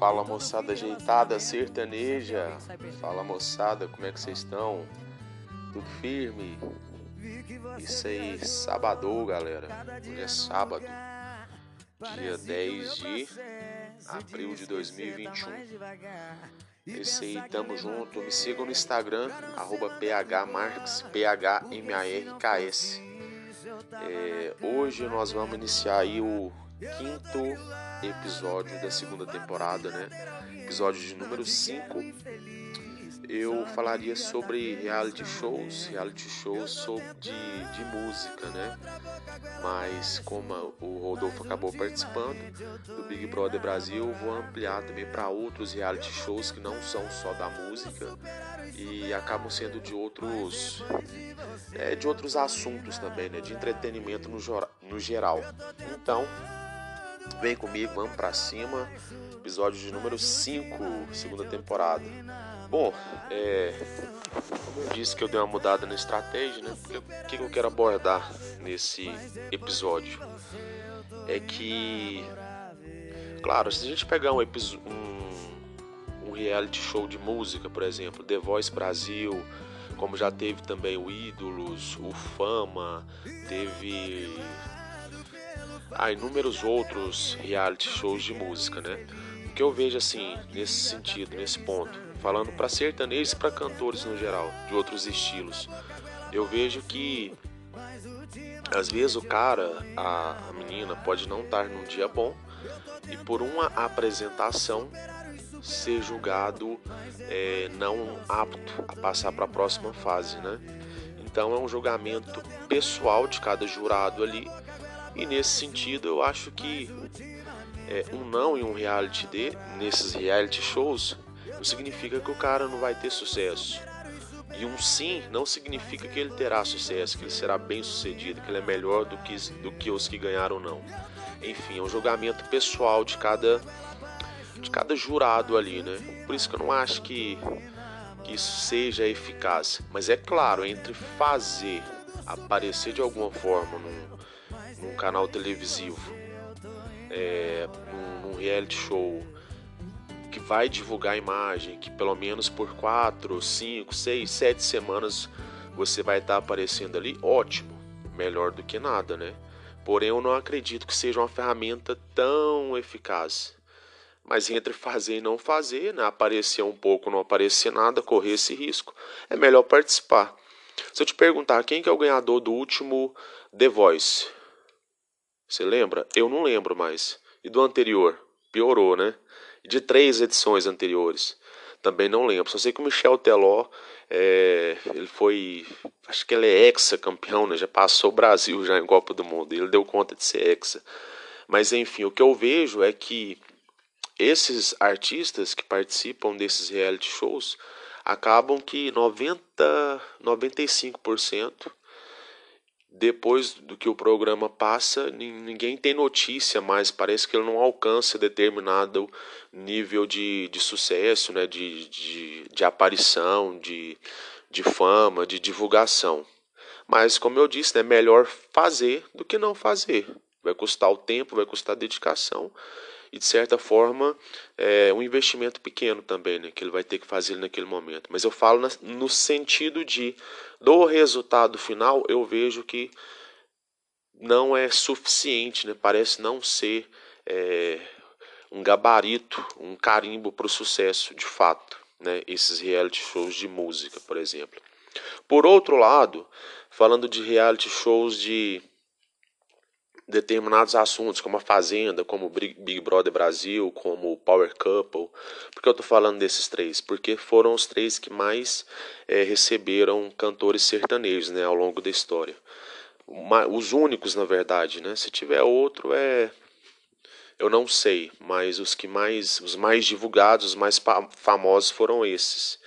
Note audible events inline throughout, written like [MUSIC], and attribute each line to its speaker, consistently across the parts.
Speaker 1: Fala moçada ajeitada, sertaneja. Fala moçada, como é que vocês estão? Tudo firme? Isso aí, sábado, galera. Hoje é sábado, dia 10 de abril de 2021. Esse aí, tamo junto. Me sigam no Instagram, arroba phmarks, P-H-M-A-R-K-S. É, hoje nós vamos iniciar aí o quinto episódio da segunda temporada, né? Episódio de número 5. Eu falaria sobre reality shows, reality shows sobre de, de música, né? Mas como o Rodolfo acabou participando do Big Brother Brasil, vou ampliar também para outros reality shows que não são só da música e acabam sendo de outros é, de outros assuntos também, né? De entretenimento no, no geral. Então, Vem comigo, vamos para cima. Episódio de número 5, segunda temporada. Bom, é, como eu disse que eu dei uma mudada na estratégia, né? O que, eu quero abordar nesse episódio? É que, claro, se a gente pegar um, um, um reality show de música, por exemplo, The Voice Brasil, como já teve também o Ídolos, o Fama, teve há inúmeros outros reality shows de música, né? O que eu vejo assim, nesse sentido, nesse ponto, falando para sertanejos e para cantores no geral, de outros estilos, eu vejo que às vezes o cara, a, a menina pode não estar num dia bom e por uma apresentação ser julgado é, não apto a passar para a próxima fase, né? Então é um julgamento pessoal de cada jurado ali e nesse sentido, eu acho que é, um não em um reality de, nesses reality shows, não significa que o cara não vai ter sucesso. E um sim não significa que ele terá sucesso, que ele será bem sucedido, que ele é melhor do que, do que os que ganharam não. Enfim, é um julgamento pessoal de cada, de cada jurado ali, né? Por isso que eu não acho que, que isso seja eficaz. Mas é claro, entre fazer aparecer de alguma forma num, num canal televisivo, é, num, num reality show que vai divulgar a imagem, que pelo menos por quatro, cinco, seis, sete semanas você vai estar aparecendo ali, ótimo, melhor do que nada, né? Porém, eu não acredito que seja uma ferramenta tão eficaz. Mas entre fazer e não fazer, né? aparecer um pouco, não aparecer nada, correr esse risco, é melhor participar. Se eu te perguntar quem que é o ganhador do último The Voice, você lembra? Eu não lembro mais. E do anterior? Piorou, né? De três edições anteriores? Também não lembro. Só sei que o Michel Teló, é, ele foi. Acho que ele é ex-campeão, né? Já passou o Brasil já em Copa do Mundo. Ele deu conta de ser ex. Mas enfim, o que eu vejo é que esses artistas que participam desses reality shows acabam que 90, 95% depois do que o programa passa, ninguém tem notícia mais. Parece que ele não alcança determinado nível de, de sucesso, né? de, de, de aparição, de, de fama, de divulgação. Mas, como eu disse, é né, melhor fazer do que não fazer. Vai custar o tempo, vai custar dedicação e de certa forma é um investimento pequeno também, né, que ele vai ter que fazer naquele momento. Mas eu falo no sentido de do resultado final, eu vejo que não é suficiente, né, parece não ser é, um gabarito, um carimbo para o sucesso de fato, né, esses reality shows de música, por exemplo. Por outro lado, falando de reality shows de determinados assuntos, como a Fazenda, como Big Brother Brasil, como o Power Couple. Por que eu estou falando desses três? Porque foram os três que mais é, receberam cantores sertanejos né, ao longo da história. Os únicos, na verdade, né? Se tiver outro, é. Eu não sei, mas os que mais. Os mais divulgados, os mais famosos foram esses.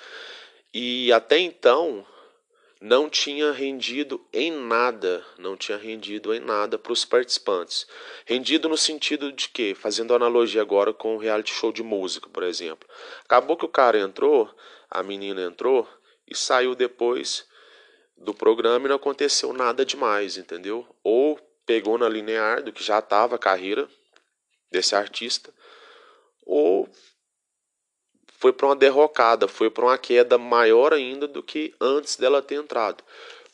Speaker 1: E até então, não tinha rendido em nada, não tinha rendido em nada para os participantes. Rendido no sentido de que, fazendo analogia agora com o reality show de música, por exemplo. Acabou que o cara entrou, a menina entrou e saiu depois do programa e não aconteceu nada demais, entendeu? Ou pegou na linear do que já estava a carreira desse artista, foi para uma derrocada, foi para uma queda maior ainda do que antes dela ter entrado.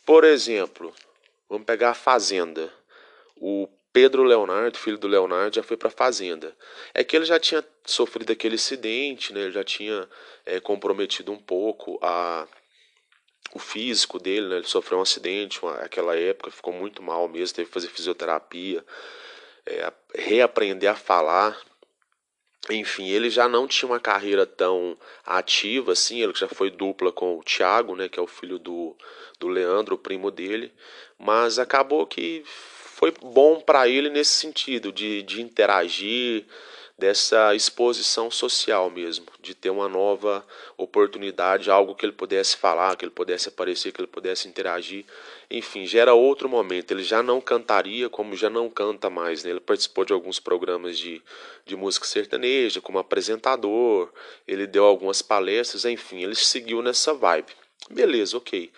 Speaker 1: Por exemplo, vamos pegar a Fazenda. O Pedro Leonardo, filho do Leonardo, já foi para a Fazenda. É que ele já tinha sofrido aquele acidente, né? ele já tinha é, comprometido um pouco a, o físico dele, né? ele sofreu um acidente naquela época, ficou muito mal mesmo, teve que fazer fisioterapia, é, reaprender a falar. Enfim, ele já não tinha uma carreira tão ativa assim, ele já foi dupla com o Thiago, né, que é o filho do, do Leandro, o primo dele, mas acabou que foi bom para ele nesse sentido, de, de interagir, dessa exposição social mesmo, de ter uma nova oportunidade, algo que ele pudesse falar, que ele pudesse aparecer, que ele pudesse interagir. Enfim, gera outro momento. Ele já não cantaria como já não canta mais. Né? Ele participou de alguns programas de, de música sertaneja, como apresentador, ele deu algumas palestras, enfim, ele seguiu nessa vibe. Beleza, ok.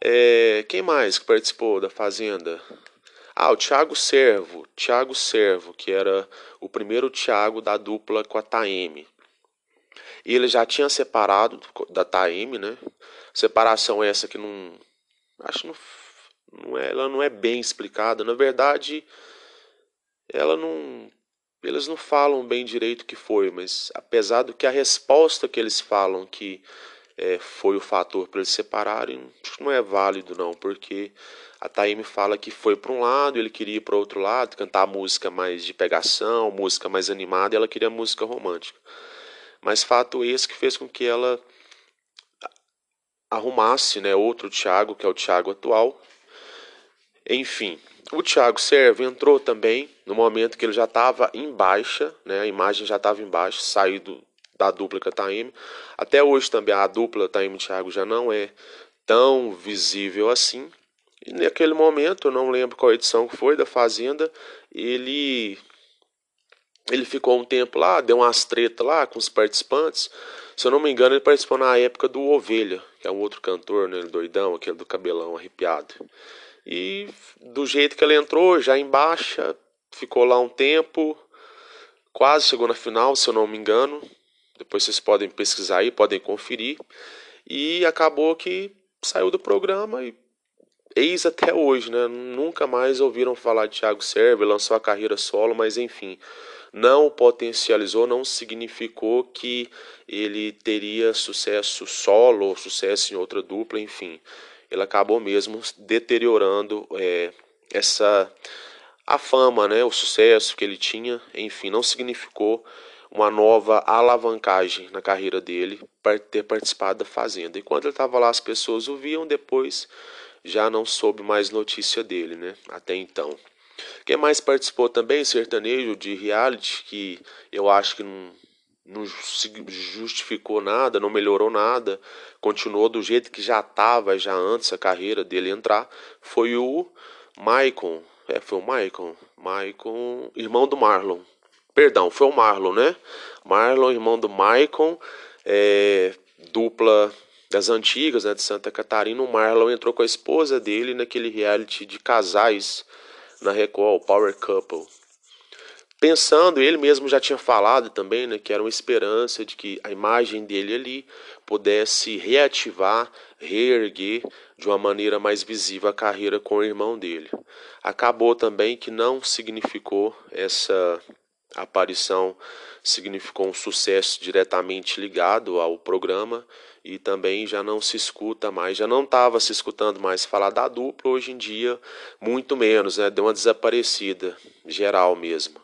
Speaker 1: É, quem mais que participou da Fazenda? Ah, o Thiago Servo, Thiago Servo, que era o primeiro Thiago da dupla com a Taeme. E ele já tinha separado da Taeme, né? Separação essa que não acho não, não é, ela não é bem explicada. Na verdade, ela não eles não falam bem direito o que foi, mas apesar do que a resposta que eles falam que é, foi o fator para eles separarem, que não é válido não, porque a Taime fala que foi para um lado, ele queria ir para outro lado, cantar música mais de pegação, música mais animada, e ela queria música romântica. Mas fato esse que fez com que ela arrumasse né, outro Thiago, que é o Thiago atual. Enfim, o Thiago Serve entrou também no momento que ele já estava em baixa, né, a imagem já estava em baixa, saído da dupla com a Taime. Até hoje também a dupla Taime Thiago já não é tão visível assim. E naquele momento, eu não lembro qual edição que foi da Fazenda, ele ele ficou um tempo lá, deu umas tretas lá com os participantes. Se eu não me engano, ele participou na época do Ovelha, que é um outro cantor, né, doidão, aquele do cabelão arrepiado. E do jeito que ele entrou, já em baixa, ficou lá um tempo, quase chegou na final, se eu não me engano. Depois vocês podem pesquisar aí, podem conferir. E acabou que saiu do programa e eis até hoje, né? Nunca mais ouviram falar de Thiago Serve, lançou a carreira solo, mas enfim, não potencializou, não significou que ele teria sucesso solo ou sucesso em outra dupla, enfim. Ele acabou mesmo deteriorando é, essa a fama, né, o sucesso que ele tinha, enfim, não significou uma nova alavancagem na carreira dele para ter participado da Fazenda. Enquanto ele estava lá, as pessoas o viam, depois já não soube mais notícia dele, né? Até então. Quem mais participou também, sertanejo de reality, que eu acho que não, não justificou nada, não melhorou nada, continuou do jeito que já estava já antes a carreira dele entrar, foi o Maicon. É, foi o Maicon. Maicon, irmão do Marlon. Perdão, foi o Marlon, né? Marlon, irmão do Maicon, é, dupla das antigas, né, de Santa Catarina, o Marlon entrou com a esposa dele naquele reality de casais na o Power Couple. Pensando, ele mesmo já tinha falado também, né, que era uma esperança de que a imagem dele ali pudesse reativar, reerguer de uma maneira mais visível a carreira com o irmão dele. Acabou também que não significou essa aparição significou um sucesso diretamente ligado ao programa e também já não se escuta mais, já não estava se escutando mais falar da dupla, hoje em dia muito menos, né? Deu uma desaparecida geral mesmo.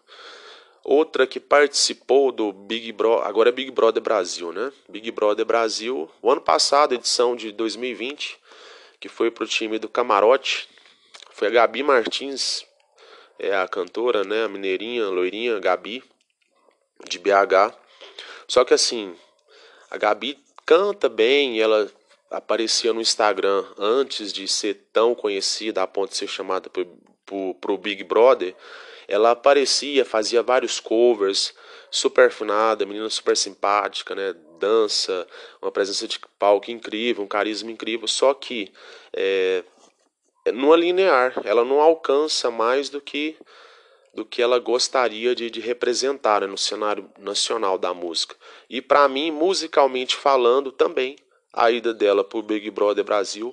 Speaker 1: Outra que participou do Big Brother, agora é Big Brother Brasil, né? Big Brother Brasil, o ano passado, edição de 2020, que foi pro time do Camarote, foi a Gabi Martins, é a cantora, né? A mineirinha, a loirinha, Gabi, de BH. Só que assim, a Gabi canta bem, ela aparecia no Instagram antes de ser tão conhecida a ponto de ser chamada para o Big Brother. Ela aparecia, fazia vários covers, super afinada, menina super simpática, né? Dança, uma presença de palco incrível, um carisma incrível. Só que é, numa linear, ela não alcança mais do que do que ela gostaria de, de representar né, no cenário nacional da música. E para mim, musicalmente falando, também a ida dela para o Big Brother Brasil,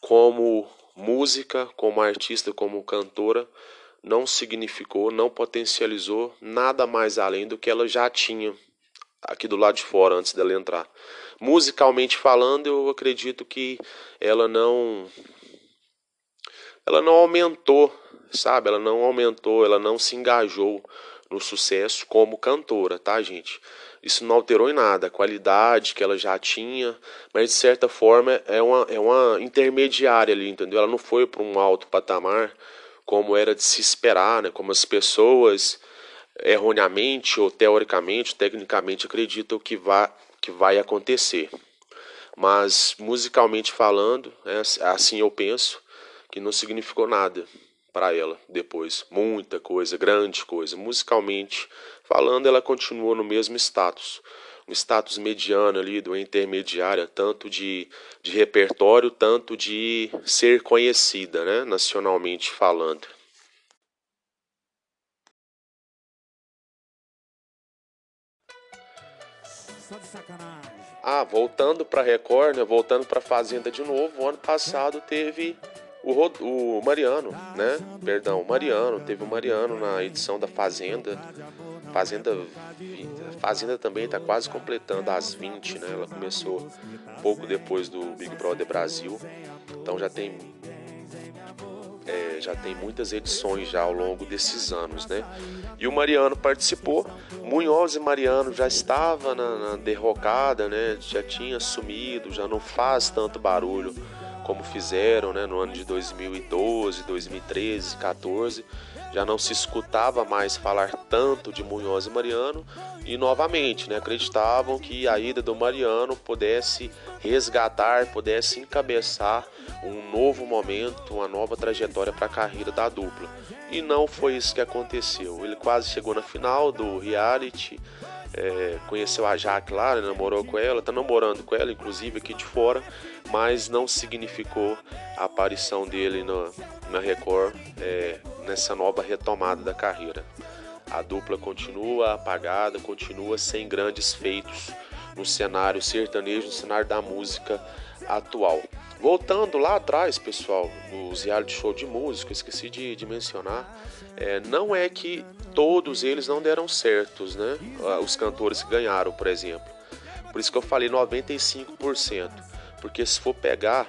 Speaker 1: como música, como artista, como cantora, não significou, não potencializou nada mais além do que ela já tinha aqui do lado de fora antes dela entrar. Musicalmente falando, eu acredito que ela não ela não aumentou, sabe? Ela não aumentou, ela não se engajou no sucesso como cantora, tá, gente? Isso não alterou em nada a qualidade que ela já tinha, mas de certa forma é uma, é uma intermediária ali, entendeu? Ela não foi para um alto patamar como era de se esperar, né? Como as pessoas erroneamente ou teoricamente, tecnicamente acreditam que vai, que vai acontecer. Mas musicalmente falando, é assim eu penso, que não significou nada para ela depois. Muita coisa, grande coisa. Musicalmente falando, ela continuou no mesmo status. Um status mediano ali, do intermediária, tanto de, de repertório, tanto de ser conhecida, né, nacionalmente falando. Ah, voltando para Record, né? Voltando para Fazenda de novo. O ano passado teve o, Rod... o Mariano, né? Perdão, o Mariano. Teve o Mariano na edição da Fazenda. Fazenda Fazenda também está quase completando as 20, né? Ela começou pouco depois do Big Brother Brasil. Então já tem é, já tem muitas edições já ao longo desses anos, né? E o Mariano participou. Munhoz e Mariano já estava na, na derrocada, né? Já tinha sumido, já não faz tanto barulho como fizeram, né? No ano de 2012, 2013, 14 já não se escutava mais falar tanto de Munhoz e Mariano e novamente né, acreditavam que a ida do Mariano pudesse resgatar, pudesse encabeçar um novo momento, uma nova trajetória para a carreira da dupla. E não foi isso que aconteceu. Ele quase chegou na final do reality, é, conheceu a Jaque lá, né, namorou com ela, está namorando com ela, inclusive aqui de fora, mas não significou a aparição dele no, na Record é, nessa nova retomada da carreira. A dupla continua apagada, continua sem grandes feitos no cenário sertanejo, no cenário da música atual. Voltando lá atrás, pessoal, nos reality show de música, esqueci de, de mencionar, é, não é que todos eles não deram certos, né? Ah, os cantores que ganharam, por exemplo. Por isso que eu falei 95%. Porque se for pegar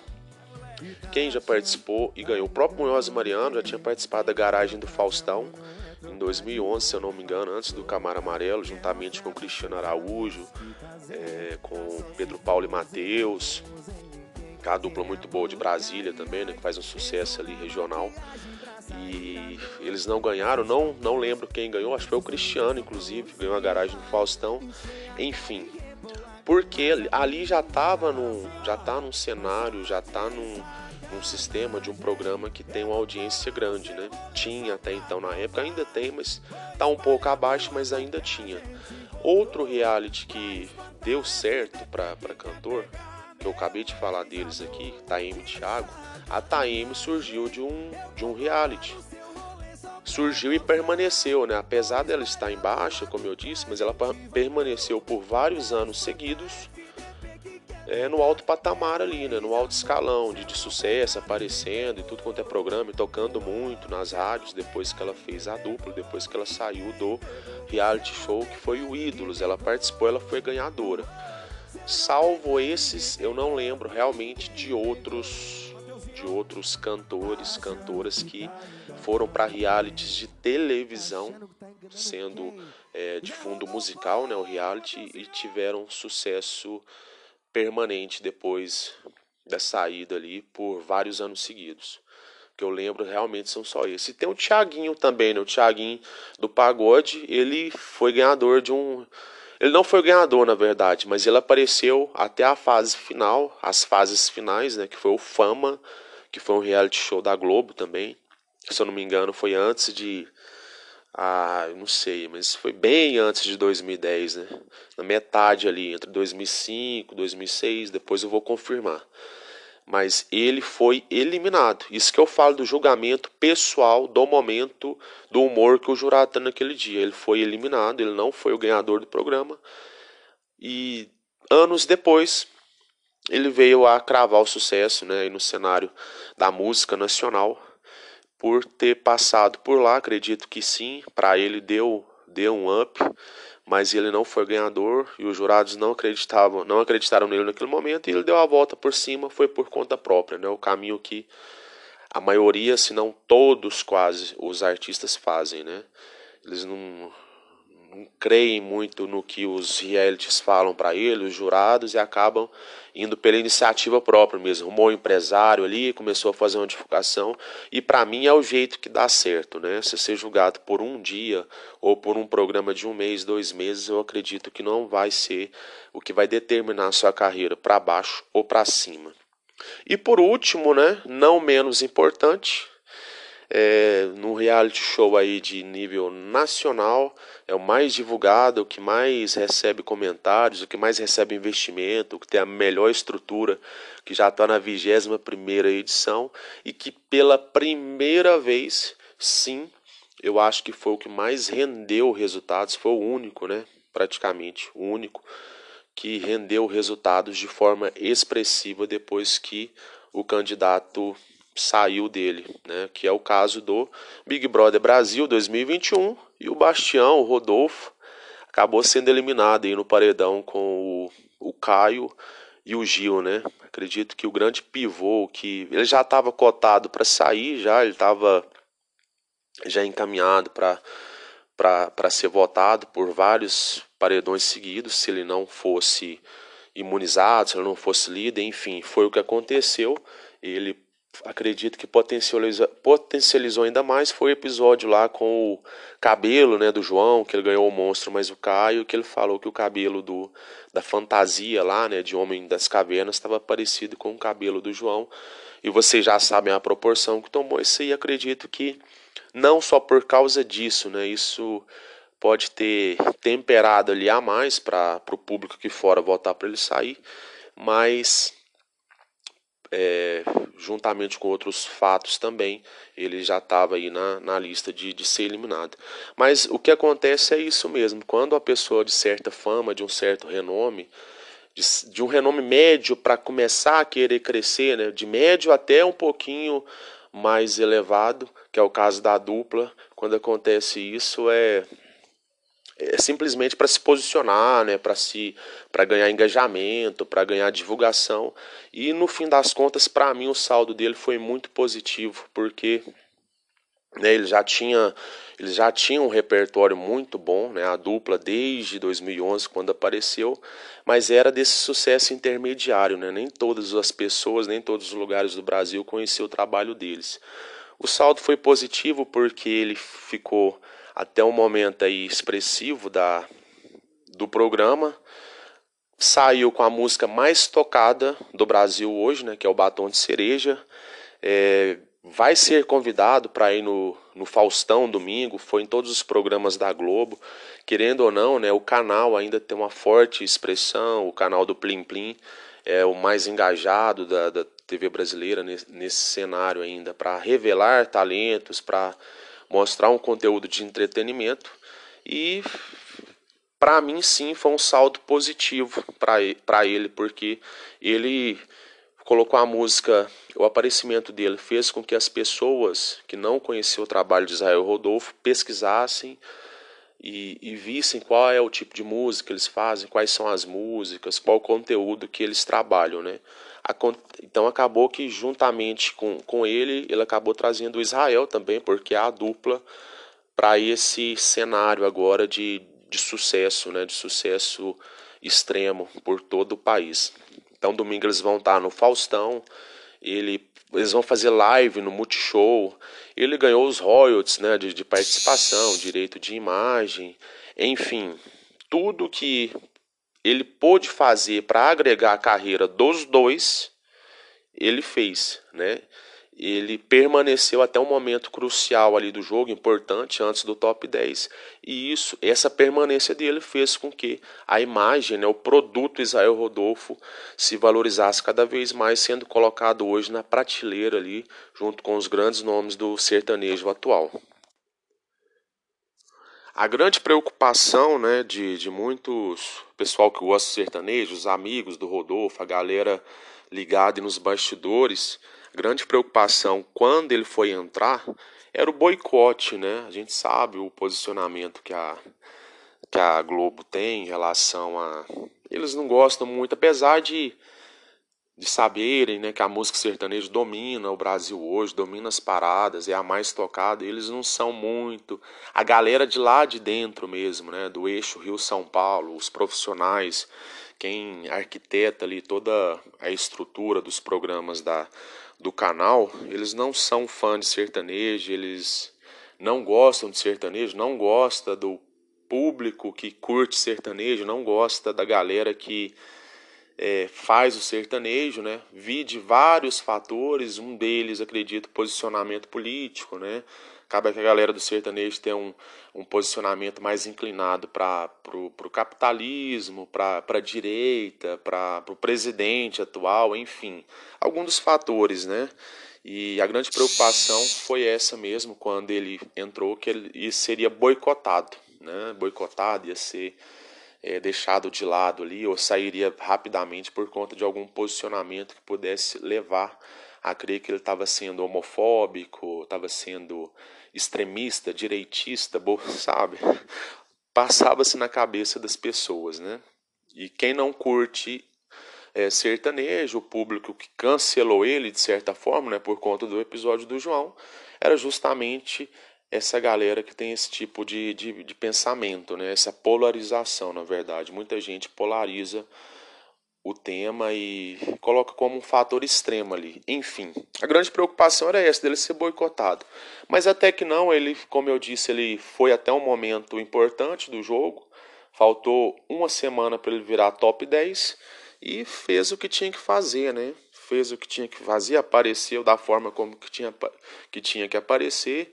Speaker 1: quem já participou e ganhou, o próprio Munhoz Mariano já tinha participado da garagem do Faustão em 2011, se eu não me engano, antes do Camaro Amarelo, juntamente com Cristiano Araújo, é, com Pedro Paulo e Matheus, a dupla muito boa de Brasília também, né, que faz um sucesso ali regional. E eles não ganharam, não, não lembro quem ganhou, acho que foi o Cristiano, inclusive, ganhou a garagem do Faustão. Enfim, porque ali já estava num, já tá num cenário, já está num, num sistema de um programa que tem uma audiência grande, né? Tinha até então na época, ainda tem, mas tá um pouco abaixo, mas ainda tinha. Outro reality que deu certo para cantor, que eu acabei de falar deles aqui, Taime e Thiago, a Taime surgiu de um, de um reality surgiu e permaneceu, né? Apesar dela estar em baixa, como eu disse, mas ela permaneceu por vários anos seguidos é, no alto patamar ali, né? No alto escalão de, de sucesso, aparecendo e tudo quanto é programa, e tocando muito nas rádios depois que ela fez a dupla, depois que ela saiu do reality show que foi o Ídolos. Ela participou, ela foi ganhadora. Salvo esses, eu não lembro realmente de outros de outros cantores, cantoras que foram para realities de televisão, sendo é, de fundo musical, né, o reality, e tiveram sucesso permanente depois da saída ali por vários anos seguidos. Que eu lembro realmente são só esses. E tem o Thiaguinho também, né? O Thiaguinho do Pagode, ele foi ganhador de um. Ele não foi ganhador, na verdade, mas ele apareceu até a fase final, as fases finais, né? Que foi o Fama que foi um reality show da Globo também. Se eu não me engano, foi antes de. Ah, não sei, mas foi bem antes de 2010, né? Na metade ali, entre 2005 e 2006, depois eu vou confirmar. mas ele foi eliminado. Isso que eu falo do julgamento pessoal do momento do humor que o jurado está naquele dia. Ele foi eliminado, ele não foi o ganhador do programa. E anos depois, ele veio a cravar o sucesso né, no cenário da música nacional por ter passado por lá. Acredito que sim, para ele deu, deu um up mas ele não foi ganhador e os jurados não acreditavam, não acreditaram nele naquele momento e ele deu a volta por cima, foi por conta própria, né? O caminho que a maioria, se não todos quase, os artistas fazem, né? Eles não não creem muito no que os realities falam para ele, os jurados, e acabam indo pela iniciativa própria mesmo. Arrumou um empresário ali, começou a fazer uma divulgação, e para mim é o jeito que dá certo, né? Se ser julgado por um dia ou por um programa de um mês, dois meses, eu acredito que não vai ser o que vai determinar a sua carreira para baixo ou para cima. E por último, né, não menos importante, é, no reality show aí de nível nacional, é o mais divulgado, o que mais recebe comentários, o que mais recebe investimento, o que tem a melhor estrutura, que já está na 21 primeira edição e que pela primeira vez, sim, eu acho que foi o que mais rendeu resultados, foi o único, né? Praticamente, o único que rendeu resultados de forma expressiva depois que o candidato saiu dele, né? que é o caso do Big Brother Brasil 2021 e o Bastião, o Rodolfo, acabou sendo eliminado aí no paredão com o, o Caio e o Gil, né? Acredito que o grande pivô que ele já estava cotado para sair, já ele estava já encaminhado para para ser votado por vários paredões seguidos, se ele não fosse imunizado, se ele não fosse líder, enfim, foi o que aconteceu. Ele acredito que potencializou, ainda mais foi o episódio lá com o cabelo né, do João, que ele ganhou o monstro, mas o Caio, que ele falou que o cabelo do, da fantasia lá, né, de Homem das Cavernas, estava parecido com o cabelo do João. E vocês já sabem a proporção que tomou isso aí. Acredito que não só por causa disso, né, isso pode ter temperado ali a mais para o público que fora votar para ele sair, mas é, juntamente com outros fatos também, ele já estava aí na, na lista de, de ser eliminado. Mas o que acontece é isso mesmo, quando a pessoa de certa fama, de um certo renome, de, de um renome médio para começar a querer crescer, né, de médio até um pouquinho mais elevado, que é o caso da dupla, quando acontece isso é é simplesmente para se posicionar, né, para se para ganhar engajamento, para ganhar divulgação. E no fim das contas, para mim o saldo dele foi muito positivo, porque né, ele já tinha ele já tinha um repertório muito bom, né, a dupla desde 2011 quando apareceu, mas era desse sucesso intermediário, né, nem todas as pessoas, nem todos os lugares do Brasil conheciam o trabalho deles. O saldo foi positivo porque ele ficou até um momento aí expressivo da, do programa. Saiu com a música mais tocada do Brasil hoje, né, que é o Batom de Cereja. É, vai ser convidado para ir no, no Faustão domingo, foi em todos os programas da Globo. Querendo ou não, né, o canal ainda tem uma forte expressão, o canal do Plim Plim é o mais engajado da, da TV brasileira nesse, nesse cenário ainda, para revelar talentos, para mostrar um conteúdo de entretenimento e para mim sim foi um saldo positivo para ele, porque ele colocou a música, o aparecimento dele fez com que as pessoas que não conheciam o trabalho de Israel Rodolfo pesquisassem e, e, vissem qual é o tipo de música que eles fazem, quais são as músicas, qual o conteúdo que eles trabalham, né? Então acabou que juntamente com, com ele, ele acabou trazendo Israel também, porque é a dupla para esse cenário agora de, de sucesso, né, de sucesso extremo por todo o país. Então domingo eles vão estar no Faustão, ele, eles vão fazer live no Multishow, ele ganhou os royalties né, de, de participação, direito de imagem, enfim, tudo que ele pôde fazer para agregar a carreira dos dois, ele fez, né? ele permaneceu até um momento crucial ali do jogo, importante antes do top 10. E isso, essa permanência dele fez com que a imagem, né, o produto Israel Rodolfo se valorizasse cada vez mais, sendo colocado hoje na prateleira ali, junto com os grandes nomes do sertanejo atual. A grande preocupação né, de, de muitos pessoal que gosta de sertanejo, os amigos do Rodolfo, a galera ligada nos bastidores, grande preocupação quando ele foi entrar era o boicote, né? A gente sabe o posicionamento que a, que a Globo tem em relação a. Eles não gostam muito, apesar de, de saberem né, que a música sertaneja domina o Brasil hoje, domina as paradas, é a mais tocada, eles não são muito. A galera de lá de dentro mesmo, né? Do eixo Rio-São Paulo, os profissionais, quem arquiteta ali toda a estrutura dos programas da do canal, eles não são fã de sertanejo, eles não gostam de sertanejo, não gosta do público que curte sertanejo, não gosta da galera que é, faz o sertanejo, né? Vi de vários fatores, um deles, acredito, posicionamento político, né? acaba que a galera do sertanejo tem um, um posicionamento mais inclinado para o capitalismo, para a direita, para o presidente atual, enfim, alguns dos fatores, né? E a grande preocupação foi essa mesmo quando ele entrou, que ele seria boicotado, né? Boicotado, ia ser é, deixado de lado ali, ou sairia rapidamente por conta de algum posicionamento que pudesse levar a crer que ele estava sendo homofóbico, estava sendo extremista, direitista, [LAUGHS] sabe? Passava-se na cabeça das pessoas, né? E quem não curte é, sertanejo, o público que cancelou ele de certa forma, né, por conta do episódio do João, era justamente essa galera que tem esse tipo de, de, de pensamento, né, essa polarização, na verdade. Muita gente polariza o tema e coloca como um fator extremo ali. Enfim, a grande preocupação era essa, dele ser boicotado. Mas até que não, ele, como eu disse, ele foi até um momento importante do jogo. Faltou uma semana para ele virar top 10 e fez o que tinha que fazer, né? Fez o que tinha que fazer, apareceu da forma como que tinha que, tinha que aparecer.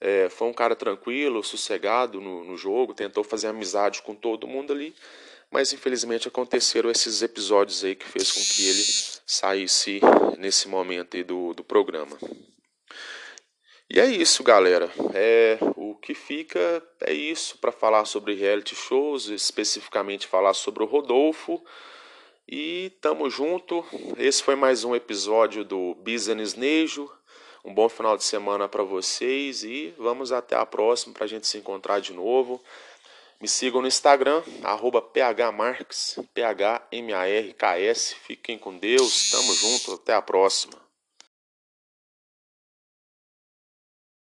Speaker 1: É, foi um cara tranquilo, sossegado no, no jogo, tentou fazer amizade com todo mundo ali mas infelizmente aconteceram esses episódios aí que fez com que ele saísse nesse momento aí do, do programa. E é isso, galera. É o que fica é isso para falar sobre reality shows, especificamente falar sobre o Rodolfo. E tamo junto. Esse foi mais um episódio do Business Nejo. Um bom final de semana para vocês e vamos até a próxima para a gente se encontrar de novo. Me sigam no Instagram, arroba phmarks, P-H-M-A-R-K-S. Fiquem com Deus, tamo junto, até a próxima.